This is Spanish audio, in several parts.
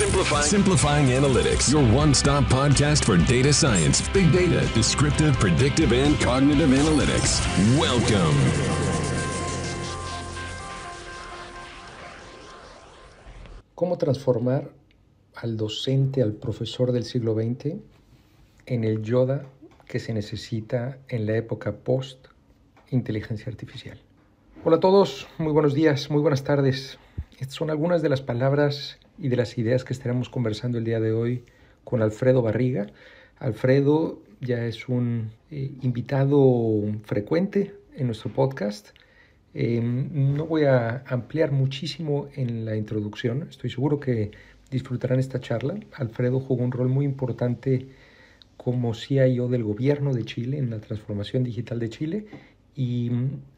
Simplifying. Simplifying Analytics, your one stop podcast for data science, big data, descriptive, predictive, and cognitive analytics. Welcome. ¿Cómo transformar al docente, al profesor del siglo XX en el Yoda que se necesita en la época post inteligencia artificial? Hola a todos, muy buenos días, muy buenas tardes. Estas son algunas de las palabras y de las ideas que estaremos conversando el día de hoy con Alfredo Barriga. Alfredo ya es un eh, invitado frecuente en nuestro podcast. Em, no voy a ampliar muchísimo en la introducción, estoy seguro que disfrutarán esta charla. Alfredo jugó un rol muy importante como CIO del gobierno de Chile en la transformación digital de Chile y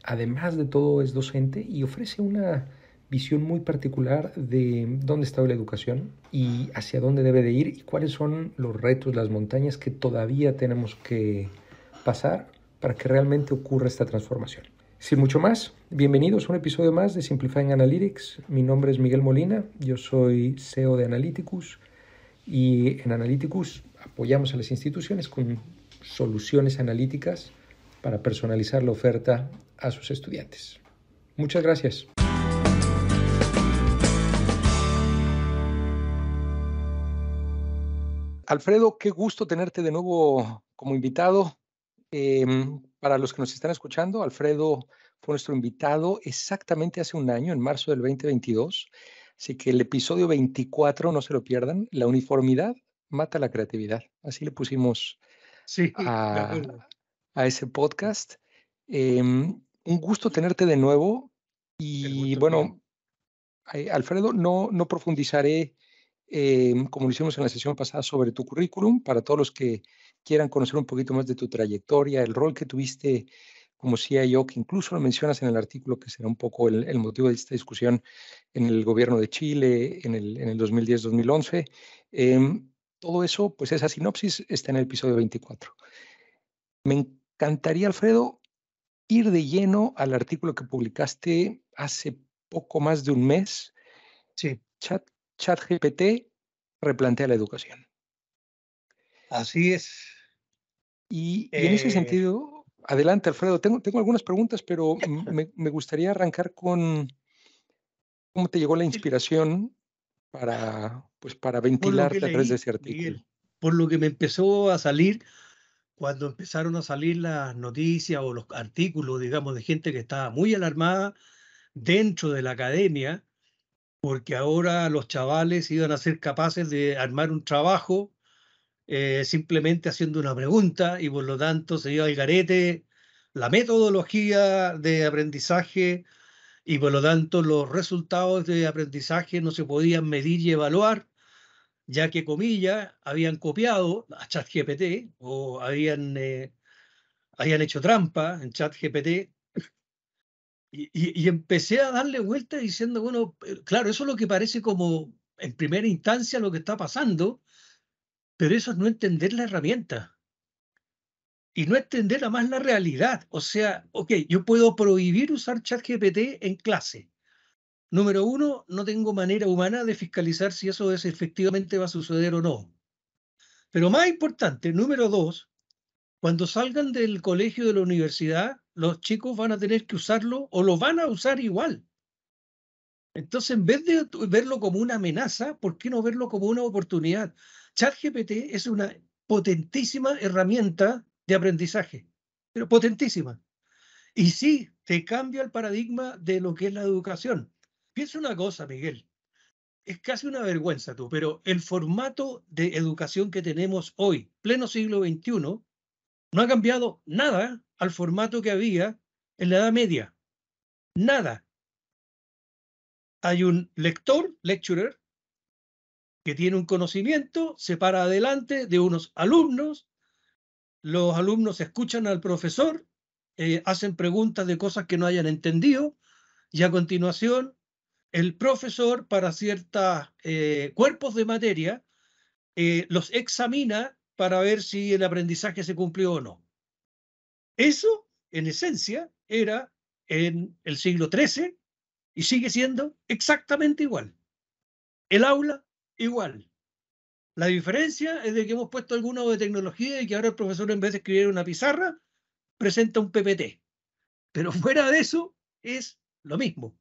además de todo es docente y ofrece una visión muy particular de dónde está la educación y hacia dónde debe de ir y cuáles son los retos, las montañas que todavía tenemos que pasar para que realmente ocurra esta transformación. Sin mucho más, bienvenidos a un episodio más de Simplifying Analytics. Mi nombre es Miguel Molina, yo soy CEO de Analyticus y en Analyticus apoyamos a las instituciones con soluciones analíticas para personalizar la oferta a sus estudiantes. Muchas gracias. Alfredo, qué gusto tenerte de nuevo como invitado. Em, para los que nos están escuchando, Alfredo fue nuestro invitado exactamente hace un año, en marzo del 2022. Así que el episodio 24, no se lo pierdan, la uniformidad mata la creatividad. Así le pusimos sí, a, ese podcast. Em, un gusto tenerte de nuevo. Y bueno, Alfredo, no, no profundizaré Em, como lo hicimos en la sesión pasada, sobre tu currículum, para todos los que quieran conocer un poquito más de tu trayectoria, el rol que tuviste como CIO, que incluso lo mencionas en el artículo, que será un poco el, motivo de esta discusión en el gobierno de Chile en el, en el 2010-2011. Em, todo eso, pues esa sinopsis está en el episodio 24. Me encantaría, Alfredo, ir de lleno al artículo que publicaste hace poco más de un mes. Sí. Chat, ChatGPT replantea la educación. Así es. Y, en ese eh sentido, adelante, Alfredo. Tengo, tengo algunas preguntas, pero me, gustaría arrancar con cómo te llegó la inspiración para, pues, para ventilarte a través de ese artículo. por lo que me empezó a salir cuando empezaron a salir las noticias o los artículos, digamos, de gente que estaba muy alarmada dentro de la academia porque ahora los chavales iban a ser capaces de armar un trabajo eh, simplemente haciendo una pregunta y por lo tanto se iba al garete la metodología de aprendizaje y por lo tanto los resultados de aprendizaje no se podían medir y evaluar, ya que, comillas, habían copiado a ChatGPT o habían, eh, habían hecho trampa en ChatGPT y, empecé a darle vuelta diciendo, bueno, eh, claro, eso es lo que parece como en primera instancia lo que está pasando, pero eso es no entender la herramienta. Y no entender más la realidad. O sea, ok, yo puedo prohibir usar ChatGPT en clase. Número uno, no tengo manera humana de fiscalizar si eso es, efectivamente va a suceder o no. Pero más importante, número dos, cuando salgan del colegio de la universidad, los chicos van a tener que usarlo o lo van a usar igual. Entonces, en vez de verlo como una amenaza, ¿por qué no verlo como una oportunidad? ChatGPT es una potentísima herramienta de aprendizaje, pero potentísima. Y sí, te cambia el paradigma de lo que es la educación. Piensa una cosa, Miguel. Es casi una vergüenza tú, pero el formato de educación que tenemos hoy, pleno siglo XXI, no ha cambiado nada al formato que había en la Edad Media. Nada. Hay un lector, lecturer, que tiene un conocimiento, se para adelante de unos alumnos, los alumnos escuchan al profesor, eh, hacen preguntas de cosas que no hayan entendido, y a continuación el profesor para ciertos eh, cuerpos de materia eh, los examina para ver si el aprendizaje se cumplió o no. Eso, en esencia, era en el siglo XIII y sigue siendo exactamente igual. El aula igual. La diferencia es de que hemos puesto alguna de tecnología y que ahora el profesor en vez de escribir una pizarra, presenta un PPT. Pero fuera de eso es lo mismo.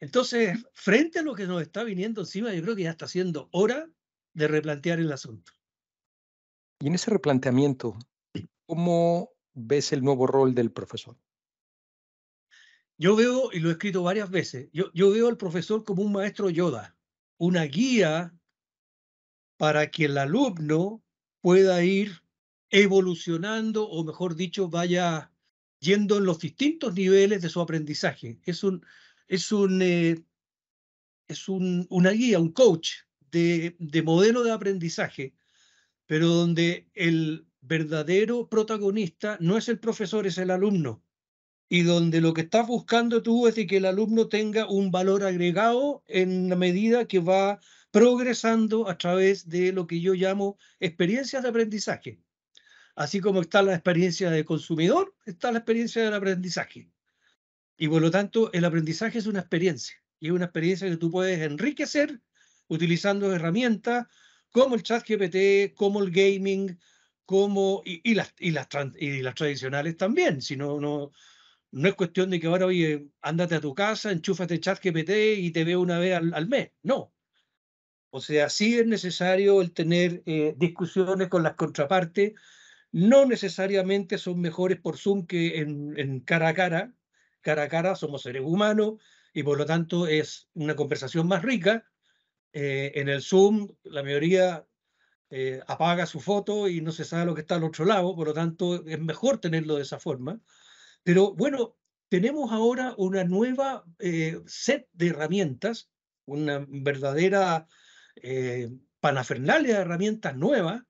Entonces, frente a lo que nos está viniendo encima, yo creo que ya está siendo hora de replantear el asunto. Y en ese replanteamiento, ¿cómo ves el nuevo rol del profesor? Yo veo, y lo he escrito varias veces, yo, yo veo al profesor como un maestro Yoda, una guía para que el alumno pueda ir evolucionando, o mejor dicho, vaya yendo en los distintos niveles de su aprendizaje. Es un, es un, eh, es un, una guía, un coach de, de modelo de aprendizaje, pero donde el verdadero protagonista no es el profesor, es el alumno y donde lo que estás buscando tú es de que el alumno tenga un valor agregado en la medida que va progresando a través de lo que yo llamo experiencias de aprendizaje. Así como está la experiencia de consumidor, está la experiencia del aprendizaje. Y por lo tanto, el aprendizaje es una experiencia. Y es una experiencia que tú puedes enriquecer utilizando herramientas como el chat GPT, como el gaming, como, y, las, y, las, y las tradicionales también. Si no, no, no es cuestión de que ahora, oye, ándate a tu casa, enchúfate chat GPT y te veo una vez al, mes. No. O sea, sí es necesario el tener eh, discusiones con las contrapartes. No necesariamente son mejores por Zoom que en, cara a cara. Cara a cara somos seres humanos y por lo tanto es una conversación más rica. Eh, en el Zoom, la mayoría eh, apaga su foto y no se sabe lo que está al otro lado, por lo tanto es mejor tenerlo de esa forma. Pero bueno, tenemos ahora una nueva eh, set de herramientas, una verdadera eh, panafernalia de herramientas nuevas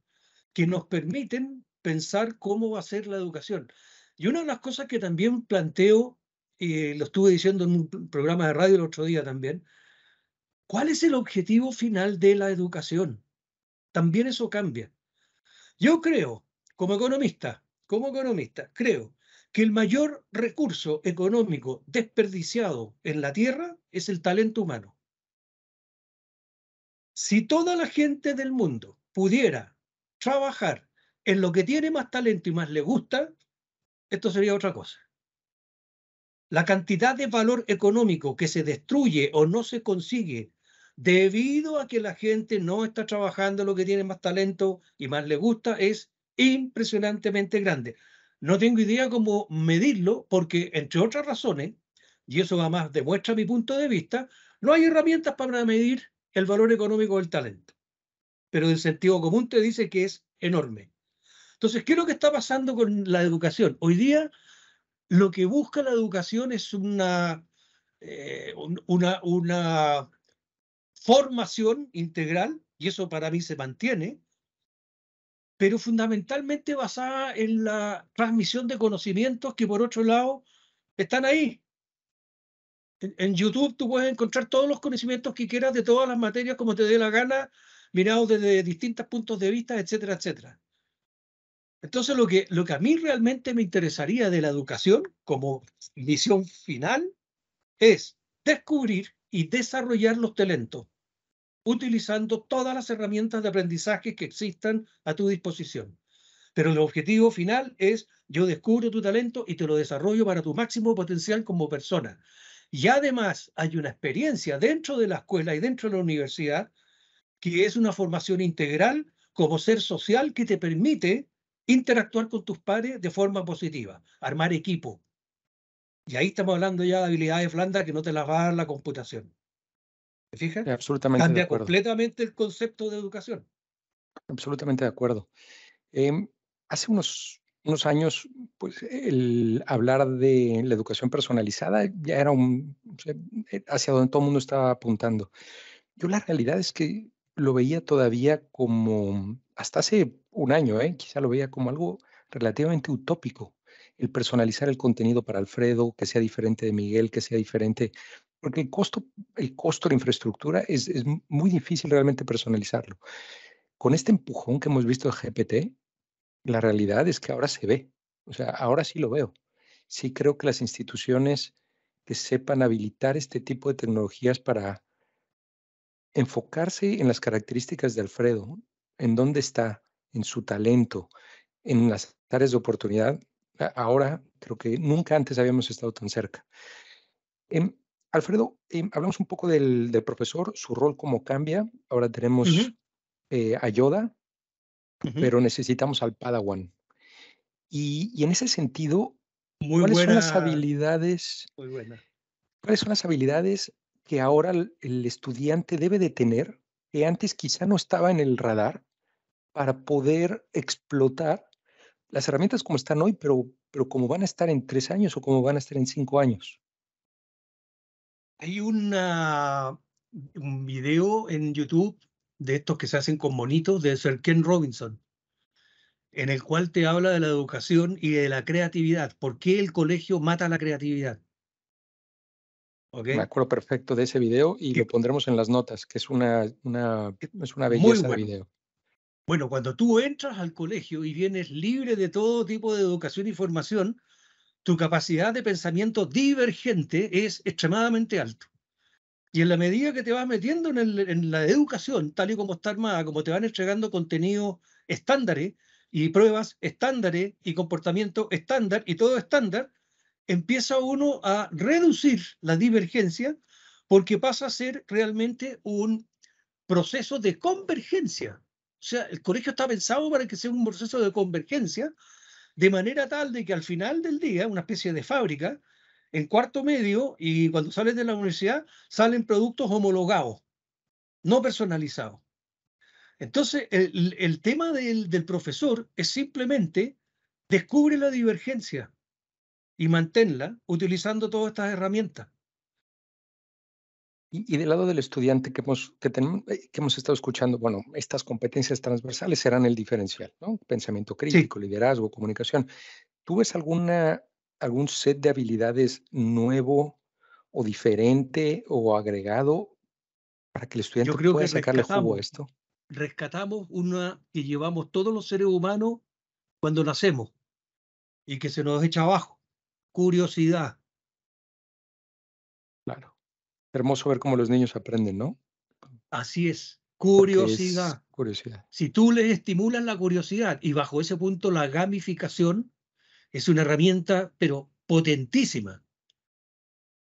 que nos permiten pensar cómo va a ser la educación. Y una de las cosas que también planteo, y lo estuve diciendo en un programa de radio el otro día también, ¿cuál es el objetivo final de la educación? También eso cambia. Yo creo, como economista, como economista, creo que el mayor recurso económico desperdiciado en la Tierra es el talento humano. Si toda la gente del mundo pudiera trabajar en lo que tiene más talento y más le gusta, esto sería otra cosa. La cantidad de valor económico que se destruye o no se consigue debido a que la gente no está trabajando lo que tiene más talento y más le gusta es impresionantemente grande. No tengo idea cómo medirlo porque, entre otras razones, y eso además demuestra mi punto de vista, no hay herramientas para medir el valor económico del talento. Pero el sentido común te dice que es enorme. Entonces, ¿qué es lo que está pasando con la educación? Hoy día lo que busca la educación es una, eh, una, una formación integral, y eso para mí se mantiene, pero fundamentalmente basada en la transmisión de conocimientos que por otro lado están ahí. En, YouTube tú puedes encontrar todos los conocimientos que quieras de todas las materias como te dé la gana, mirados desde distintos puntos de vista, etcétera, etcétera. Entonces lo que, lo que a mí realmente me interesaría de la educación como misión final es descubrir y desarrollar los talentos utilizando todas las herramientas de aprendizaje que existan a tu disposición. Pero el objetivo final es yo descubro tu talento y te lo desarrollo para tu máximo potencial como persona. Y además hay una experiencia dentro de la escuela y dentro de la universidad que es una formación integral como ser social que te permite interactuar con tus pares de forma positiva, armar equipo. Y ahí estamos hablando ya de habilidades blandas que no te las va a dar la computación. ¿Te fijas? Absolutamente Cambia completamente el concepto de educación. Absolutamente de acuerdo. Em, hace unos, unos años, pues el hablar de la educación personalizada ya era un, eh, hacia donde todo el mundo estaba apuntando. Yo la realidad es que lo veía todavía como, hasta hace un año, ¿eh? quizá lo veía como algo relativamente utópico, el personalizar el contenido para Alfredo, que sea diferente de Miguel, que sea diferente porque el costo, el costo de la infraestructura es, es muy difícil realmente personalizarlo. Con este empujón que hemos visto de GPT, la realidad es que ahora se ve. O sea, ahora sí lo veo. Sí creo que las instituciones que sepan habilitar este tipo de tecnologías para enfocarse en las características de Alfredo, en dónde está, en su talento, en las áreas de oportunidad, ahora creo que nunca antes habíamos estado tan cerca. Em, Alfredo, em, hablamos un poco del, profesor, su rol cómo cambia. Ahora tenemos eh, a Yoda, pero necesitamos al Padawan. Y, en ese sentido, ¿cuáles son las habilidades? ¿Cuáles son las habilidades que ahora el, estudiante debe de tener que antes quizá no estaba en el radar para poder explotar las herramientas como están hoy, pero, pero como van a estar en tres años o como van a estar en cinco años? Hay una, un video en YouTube de estos que se hacen con monitos de Sir Ken Robinson, en el cual te habla de la educación y de la creatividad. ¿Por qué el colegio mata la creatividad? Me acuerdo perfecto de ese video y lo pondremos en las notas, que es una, una, es una belleza de video. Bueno, cuando tú entras al colegio y vienes libre de todo tipo de educación y formación, tu capacidad de pensamiento divergente es extremadamente alto. Y en la medida que te vas metiendo en, en la educación, tal y como está armada, como te van entregando contenido estándares y pruebas estándares y comportamiento estándar y todo estándar, empieza uno a reducir la divergencia porque pasa a ser realmente un proceso de convergencia. O sea, el colegio está pensado para que sea un proceso de convergencia, de manera tal de que al final del día, una especie de fábrica, en cuarto medio y cuando sales de la universidad, salen productos homologados, no personalizados. Entonces, el, tema del, del profesor es simplemente descubre la divergencia, y manténla utilizando todas estas herramientas. Y, del lado del estudiante que hemos, que, tenemos, eh, que hemos estado escuchando, bueno, estas competencias transversales serán el diferencial, ¿no? Pensamiento crítico, liderazgo, comunicación. ¿Tú ves alguna, algún set de habilidades nuevo o diferente o agregado para que el estudiante pueda sacarle jugo a esto? Rescatamos una que llevamos todos los seres humanos cuando nacemos y que se nos echa abajo curiosidad. Hermoso ver cómo los niños aprenden, ¿no? Así es, curiosidad. curiosidad. Si tú les estimulas la curiosidad y bajo ese punto la gamificación es una herramienta, pero potentísima.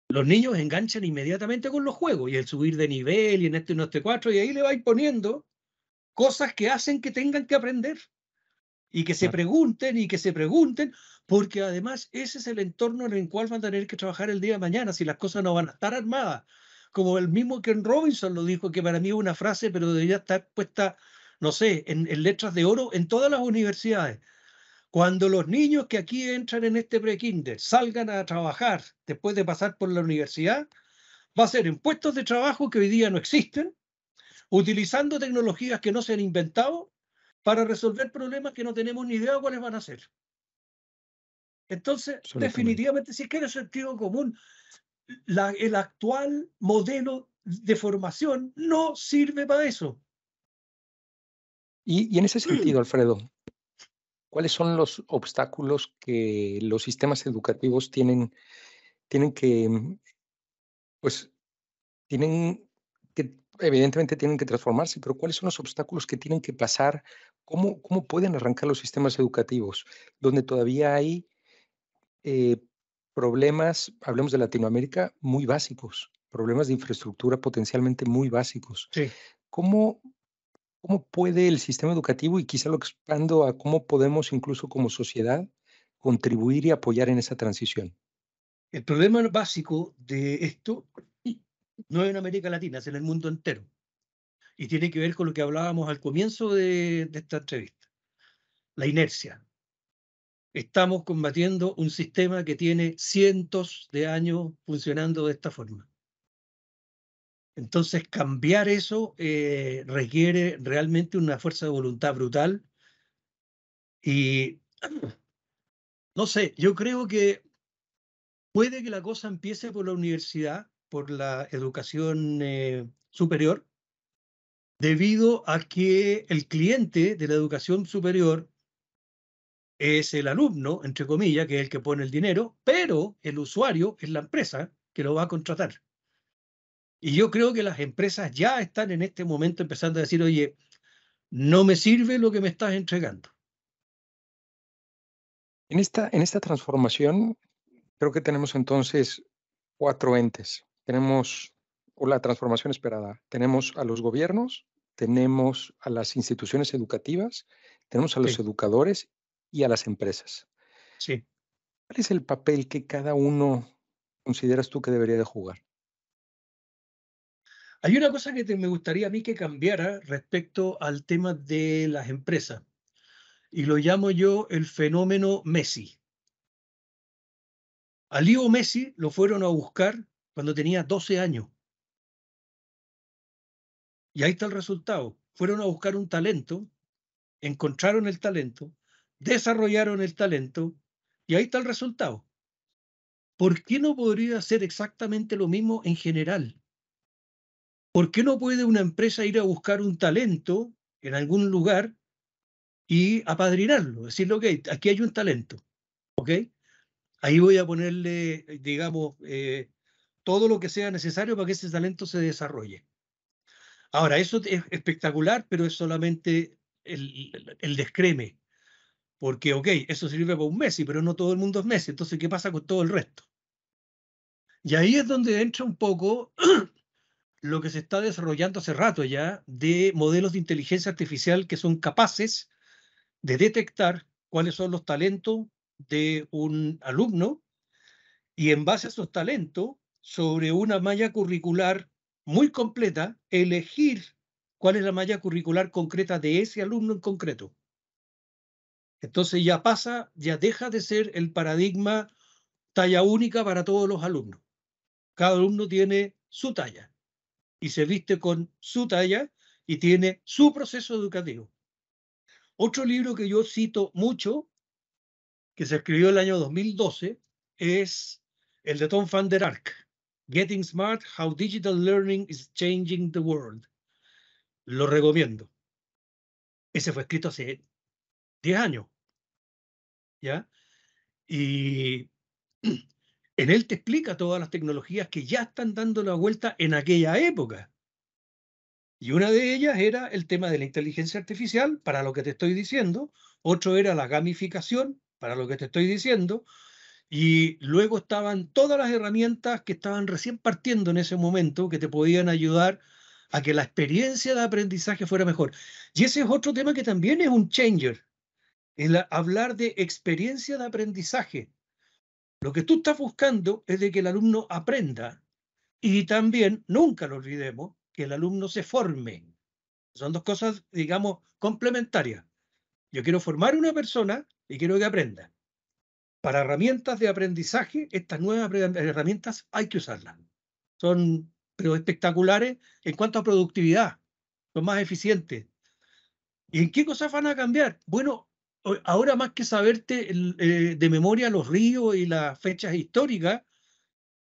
Los niños enganchan inmediatamente con los juegos y el subir de nivel y en este y en este cuatro y ahí le vais poniendo cosas que hacen que tengan que aprender y que se pregunten y que se pregunten, porque además ese es el entorno en el cual van a tener que trabajar el día de mañana si las cosas no van a estar armadas. Como el mismo Ken Robinson lo dijo, que para mí es una frase, pero debería estar puesta, no sé, en, letras de oro en todas las universidades. Cuando los niños que aquí entran en este pre-kinder salgan a trabajar después de pasar por la universidad, va a ser en puestos de trabajo que hoy día no existen, utilizando tecnologías que no se han inventado para resolver problemas que no tenemos ni idea cuáles van a ser. Entonces, definitivamente, si es que era sentido común, el actual modelo de formación no sirve para eso. Y, y, en ese sentido, Alfredo, ¿cuáles son los obstáculos que los sistemas educativos tienen, tienen que, pues, tienen que evidentemente tienen que transformarse, pero ¿cuáles son los obstáculos que tienen que pasar? ¿Cómo, cómo pueden arrancar los sistemas educativos donde todavía hay eh, problemas, hablemos de Latinoamérica, muy básicos, problemas de infraestructura potencialmente muy básicos? ¿Cómo, ¿Cómo puede el sistema educativo, y quizá lo expando a cómo podemos incluso como sociedad contribuir y apoyar en esa transición? El problema básico de esto no en América Latina, es en el mundo entero. Y tiene que ver con lo que hablábamos al comienzo de, esta entrevista, la inercia. Estamos combatiendo un sistema que tiene cientos de años funcionando de esta forma. Entonces, cambiar eso eh, requiere realmente una fuerza de voluntad brutal. Y no sé, yo creo que puede que la cosa empiece por la universidad, por la educación eh, superior, debido a que el cliente de la educación superior es el alumno, entre comillas, que es el que pone el dinero, pero el usuario es la empresa que lo va a contratar. Y yo creo que las empresas ya están en este momento empezando a decir, oye, no me sirve lo que me estás entregando. En esta, en esta transformación, creo que tenemos entonces cuatro entes. Tenemos o la transformación esperada. Tenemos a los gobiernos, tenemos a las instituciones educativas, tenemos a los educadores y a las empresas. Sí. ¿Cuál es el papel que cada uno consideras tú que debería de jugar? Hay una cosa que me gustaría a mí que cambiara respecto al tema de las empresas, y lo llamo yo el fenómeno Messi. A Leo Messi lo fueron a buscar cuando tenía 12 años. Y ahí está el resultado. Fueron a buscar un talento, encontraron el talento, desarrollaron el talento y ahí está el resultado. ¿Por qué no podría ser exactamente lo mismo en general? ¿Por qué no puede una empresa ir a buscar un talento en algún lugar y apadrinarlo? Decirle, ok, aquí hay un talento, ¿ok? Ahí voy a ponerle, digamos, eh, todo lo que sea necesario para que ese talento se desarrolle. Ahora, eso es espectacular, pero es solamente el, el, descreme. Porque, ok, eso sirve para un Messi, pero no todo el mundo es Messi. Entonces, ¿qué pasa con todo el resto? Y ahí es donde entra un poco lo que se está desarrollando hace rato ya de modelos de inteligencia artificial que son capaces de detectar cuáles son los talentos de un alumno y en base a esos talentos, sobre una malla curricular muy completa, elegir cuál es la malla curricular concreta de ese alumno en concreto. Entonces ya pasa, ya deja de ser el paradigma talla única para todos los alumnos. Cada alumno tiene su talla y se viste con su talla y tiene su proceso educativo. Otro libro que yo cito mucho, que se escribió el año 2012, es el de Tom van der Ark, Getting Smart, How Digital Learning is Changing the World. Lo recomiendo. Ese fue escrito hace 10 años. ¿Ya? Y en él te explica todas las tecnologías que ya están dando la vuelta en aquella época. Y una de ellas era el tema de la inteligencia artificial, para lo que te estoy diciendo. Otro era la gamificación, para lo que te estoy diciendo. Y luego estaban todas las herramientas que estaban recién partiendo en ese momento, que te podían ayudar a que la experiencia de aprendizaje fuera mejor. Y ese es otro tema que también es un changer, el hablar de experiencia de aprendizaje. Lo que tú estás buscando es de que el alumno aprenda y también, nunca lo olvidemos, que el alumno se forme. Son dos cosas, digamos, complementarias. Yo quiero formar una persona y quiero que aprenda. Para herramientas de aprendizaje, estas nuevas herramientas hay que usarlas. Son pero espectaculares en cuanto a productividad, son más eficientes. ¿Y en qué cosas van a cambiar? Bueno, ahora más que saberte eh, de memoria los ríos y las fechas históricas,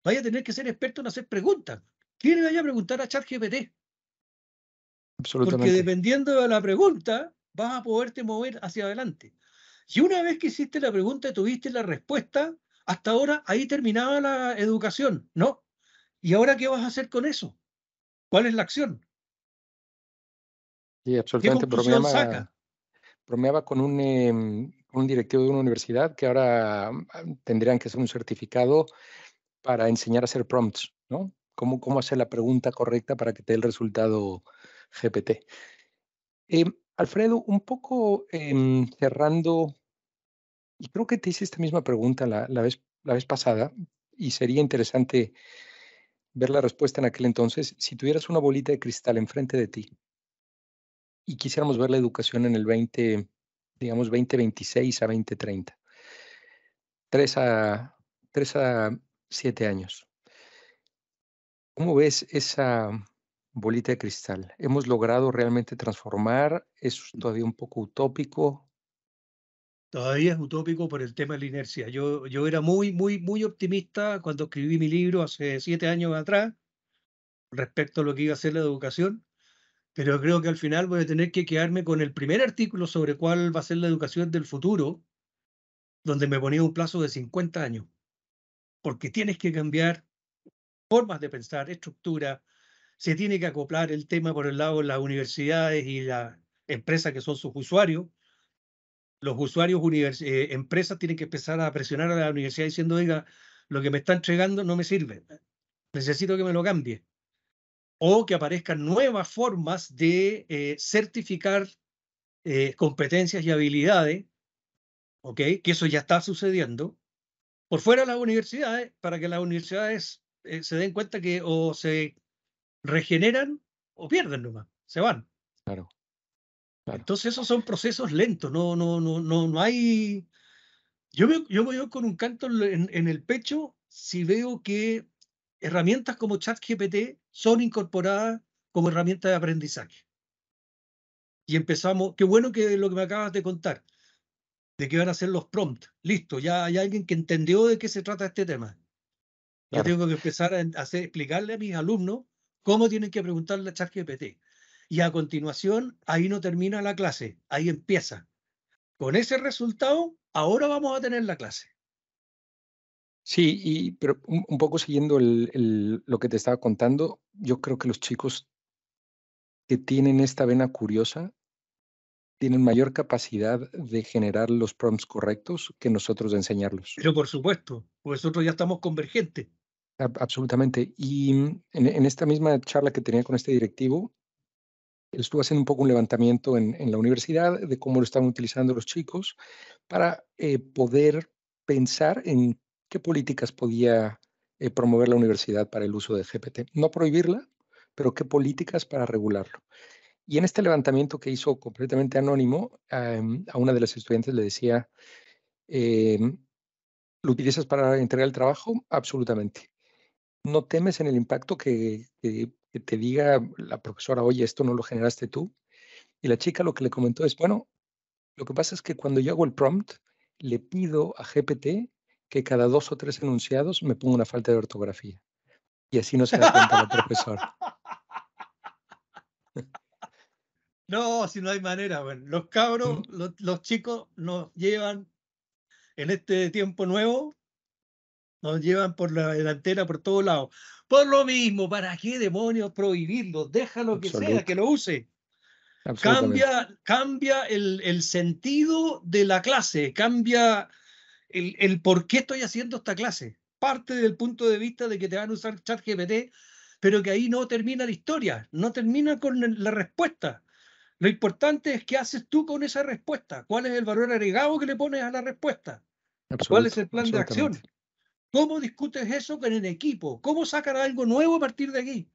vaya a tener que ser experto en hacer preguntas. ¿Quién vaya a preguntar a ChatGPT? Absolutamente. Porque dependiendo de la pregunta, vas a poderte mover hacia adelante. Y una vez que hiciste la pregunta y tuviste la respuesta, hasta ahora ahí terminaba la educación, ¿no? ¿Y ahora qué vas a hacer con eso? ¿Cuál es la acción? Sí, absolutamente. Bromeaba, bromeaba con un, em, un directivo de una universidad que ahora tendrían que hacer un certificado para enseñar a hacer prompts, ¿no? Cómo, cómo hacer la pregunta correcta para que te dé el resultado GPT. Em, Alfredo, un poco em, cerrando y creo que te hice esta misma pregunta la, vez, la vez pasada y sería interesante ver la respuesta en aquel entonces. Si tuvieras una bolita de cristal enfrente de ti y quisiéramos ver la educación en el 20, digamos 2026 a 2030, 3 a, 3 a 7 años. ¿Cómo ves esa bolita de cristal? ¿Hemos logrado realmente transformar? ¿Es todavía un poco utópico? Todavía es utópico por el tema de la inercia. Yo, yo era muy, muy, muy optimista cuando escribí mi libro hace siete años atrás respecto a lo que iba a ser la educación, pero creo que al final voy a tener que quedarme con el primer artículo sobre cuál va a ser la educación del futuro, donde me ponía un plazo de 50 años, porque tienes que cambiar formas de pensar, estructura, se tiene que acoplar el tema por el lado de las universidades y las empresas que son sus usuarios. Los usuarios, eh, empresas tienen que empezar a presionar a la universidad diciendo, oiga, lo que me está entregando no me sirve, necesito que me lo cambie. O que aparezcan nuevas formas de eh, certificar eh, competencias y habilidades, ¿ok? Que eso ya está sucediendo, por fuera de las universidades, para que las universidades se den cuenta que o se regeneran o pierden nomás, se van. Claro. Entonces esos son procesos lentos, no, no, no, no, no hay... Yo me, yo voy con un canto en, en, el pecho si veo que herramientas como ChatGPT son incorporadas como herramientas de aprendizaje. Y empezamos, qué bueno que lo que me acabas de contar, de que van a ser los prompts. Listo, ya hay alguien que entendió de qué se trata este tema. Ya tengo que empezar a hacer, explicarle a mis alumnos cómo tienen que preguntarle a ChatGPT. Y a continuación, ahí no termina la clase, ahí empieza. Con ese resultado, ahora vamos a tener la clase. Sí, y, pero un, poco siguiendo lo que te estaba contando, yo creo que los chicos que tienen esta vena curiosa tienen mayor capacidad de generar los prompts correctos que nosotros de enseñarlos. Pero por supuesto, pues nosotros ya estamos convergentes. Absolutamente. Y en, en, esta misma charla que tenía con este directivo, estuvo haciendo un poco un levantamiento en, la universidad de cómo lo estaban utilizando los chicos para eh, poder pensar en qué políticas podía eh, promover la universidad para el uso de GPT. No prohibirla, pero qué políticas para regularlo. Y en este levantamiento que hizo completamente anónimo, a una de las estudiantes le decía, em, ¿lo utilizas para entregar el trabajo? Absolutamente no temes en el impacto que, te diga la profesora, oye, esto no lo generaste tú. Y la chica lo que le comentó es, bueno, lo que pasa es que cuando yo hago el prompt, le pido a GPT que cada dos o tres enunciados me ponga una falta de ortografía. Y así no se da cuenta la profesora. No, si no hay manera. Bueno, los cabros, los, los chicos nos llevan en este tiempo nuevo nos llevan por la delantera por todos lados. Por lo mismo, ¿para qué demonios prohibirlo? Déjalo que sea, que lo use. Cambia, cambia el, el, sentido de la clase, cambia el, el, por qué estoy haciendo esta clase. Parte del punto de vista de que te van a usar ChatGPT, pero que ahí no termina la historia, no termina con la respuesta. Lo importante es qué haces tú con esa respuesta, cuál es el valor agregado que le pones a la respuesta, cuál es el plan de acción. ¿Cómo discutes eso con el equipo? ¿Cómo sacar algo nuevo a partir de aquí?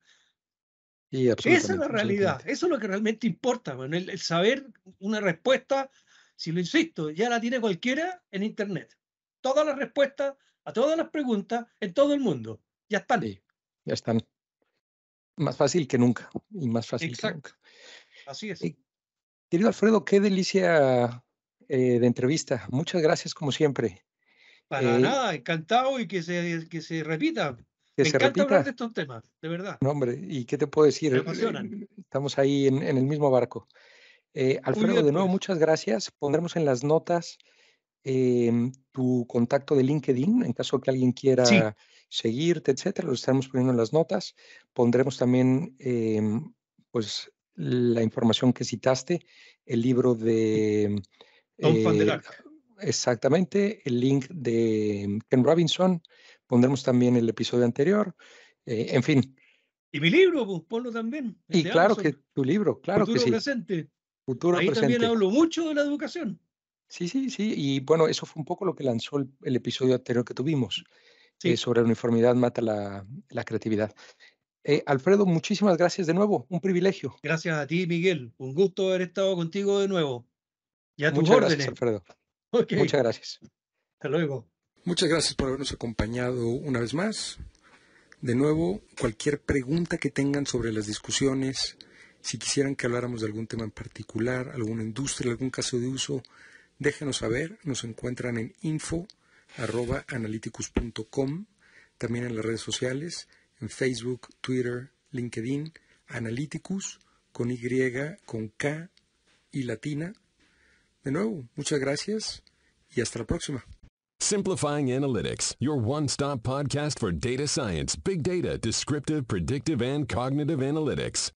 Esa es la realidad, eso es lo que realmente importa, el, saber una respuesta, si lo insisto, ya la tiene cualquiera en Internet. Todas las respuestas a todas las preguntas en todo el mundo. Ya están. ya están. Más fácil que nunca. Y más fácil Exacto. que nunca. Así es. querido Alfredo, qué delicia eh, de entrevista. Muchas gracias como siempre. Para eh, nada, encantado y que se, que se repita. Me encanta hablar de estos temas, de verdad. No, hombre, ¿y qué te puedo decir? Me Estamos ahí en, el mismo barco. Eh, Alfredo, de nuevo, pues. muchas gracias. Pondremos en las notas em, tu contacto de LinkedIn en caso que alguien quiera seguirte, etcétera. Lo estaremos poniendo en las notas. Pondremos también, em, pues, la información que citaste, el libro de. Tom van der exactamente el link de Ken Robinson. Pondremos también el episodio anterior. Eh, en fin. Y mi libro, pues, ponlo también. Y claro que tu libro, claro que sí. Presente. Futuro Ahí también hablo mucho de la educación. Sí, sí, sí. Y bueno, eso fue un poco lo que lanzó el, episodio anterior que tuvimos. Eh, sobre la uniformidad mata la, creatividad. Eh, Alfredo, muchísimas gracias de nuevo. Un privilegio. Gracias a ti, Miguel. Un gusto haber estado contigo de nuevo. Y a tus Muchas órdenes. Gracias, Alfredo. Muchas gracias. Hasta luego. Muchas gracias por habernos acompañado una vez más. De nuevo, cualquier pregunta que tengan sobre las discusiones, si quisieran que habláramos de algún tema en particular, alguna industria, algún caso de uso, déjenos saber. Nos encuentran en info.analyticus.com, también en las redes sociales, en Facebook, Twitter, LinkedIn, Analyticus, con Y, con K y latina. De nuevo, muchas gracias y hasta la próxima. Simplifying Analytics, your one-stop podcast for data science, big data, descriptive, predictive, and cognitive analytics.